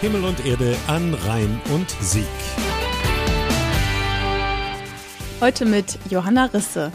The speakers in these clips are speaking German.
Himmel und Erde an Rhein und Sieg. Heute mit Johanna Risse.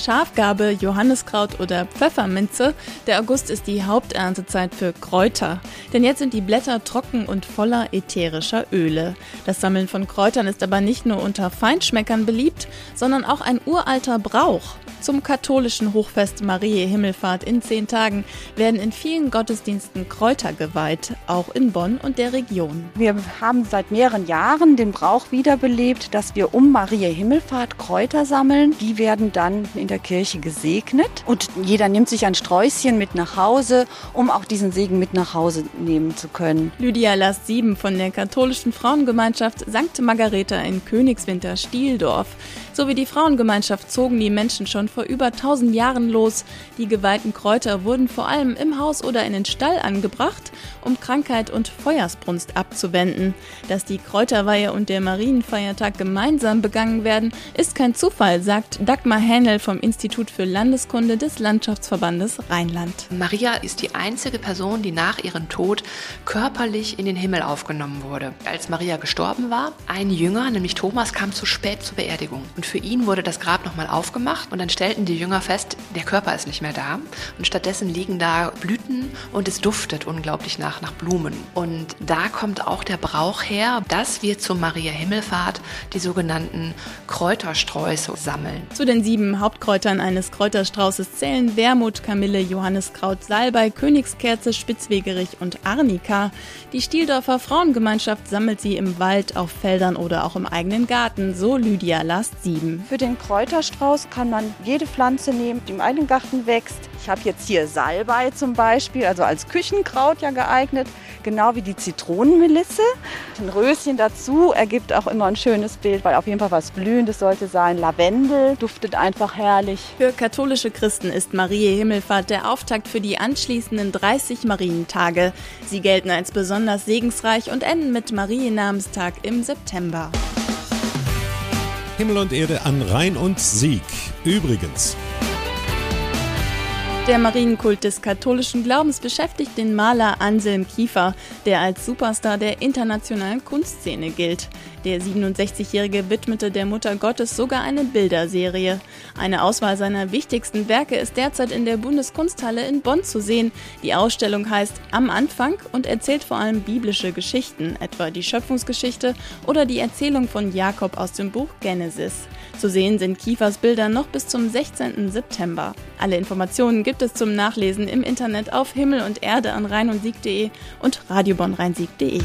Schafgabe, Johanniskraut oder Pfefferminze. Der August ist die Haupterntezeit für Kräuter. Denn jetzt sind die Blätter trocken und voller ätherischer Öle. Das Sammeln von Kräutern ist aber nicht nur unter Feinschmeckern beliebt, sondern auch ein uralter Brauch. Zum katholischen Hochfest Mariä Himmelfahrt in zehn Tagen werden in vielen Gottesdiensten Kräuter geweiht, auch in Bonn und der Region. Wir haben seit mehreren Jahren den Brauch wiederbelebt, dass wir um Mariä Himmelfahrt Kräuter sammeln. Die werden dann in der Kirche gesegnet und jeder nimmt sich ein Sträußchen mit nach Hause, um auch diesen Segen mit nach Hause nehmen zu können. Lydia Last 7 von der katholischen Frauengemeinschaft St. Margareta in Königswinter Stieldorf sowie die Frauengemeinschaft zogen die Menschen schon vor über 1000 Jahren los. Die geweihten Kräuter wurden vor allem im Haus oder in den Stall angebracht, um Krankheit und Feuersbrunst abzuwenden. Dass die Kräuterweihe und der Marienfeiertag gemeinsam begangen werden, ist kein Zufall, sagt Dagmar Hähnel vom Institut für Landeskunde des Landschaftsverbandes Rheinland. Maria ist die einzige Person, die nach ihrem Tod körperlich in den Himmel aufgenommen wurde. Als Maria gestorben war, ein Jünger, nämlich Thomas, kam zu spät zur Beerdigung. Und für ihn wurde das Grab nochmal aufgemacht und dann stellten die Jünger fest, der Körper ist nicht mehr da. Und stattdessen liegen da Blüten und es duftet unglaublich nach, nach Blumen. Und da kommt auch der Brauch her, dass wir zur Maria Himmelfahrt die sogenannten Kräutersträuße sammeln. Zu den sieben Hauptkräutern eines Kräuterstraußes zählen Wermut, Kamille, Johanniskraut, Salbei, Königskerze, Spitzwegerich und Arnika. Die Stieldorfer Frauengemeinschaft sammelt sie im Wald, auf Feldern oder auch im eigenen Garten, so Lydia Last 7. Für den Kräuterstrauß kann man jede Pflanze nehmen, die im eigenen Garten wächst. Ich habe jetzt hier Salbei zum Beispiel, also als Küchenkraut ja geeignet, genau wie die Zitronenmelisse. Ein Röschen dazu ergibt auch immer ein schönes Bild, weil auf jeden Fall was Blühendes sollte sein. Lavendel duftet einfach herrlich. Für katholische Christen ist Marie Himmelfahrt der Auftakt für die anschließenden 30 Marientage. Sie gelten als besonders segensreich und enden mit Mariennamenstag im September. Himmel und Erde an Rhein und Sieg. Übrigens. Der Marienkult des katholischen Glaubens beschäftigt den Maler Anselm Kiefer, der als Superstar der internationalen Kunstszene gilt. Der 67-Jährige widmete der Mutter Gottes sogar eine Bilderserie. Eine Auswahl seiner wichtigsten Werke ist derzeit in der Bundeskunsthalle in Bonn zu sehen. Die Ausstellung heißt Am Anfang und erzählt vor allem biblische Geschichten, etwa die Schöpfungsgeschichte oder die Erzählung von Jakob aus dem Buch Genesis. Zu sehen sind Kiefers Bilder noch bis zum 16. September. Alle Informationen gibt es zum Nachlesen im Internet auf Himmel und Erde an rhein und sieg.de und radiobonrheinsieg.de.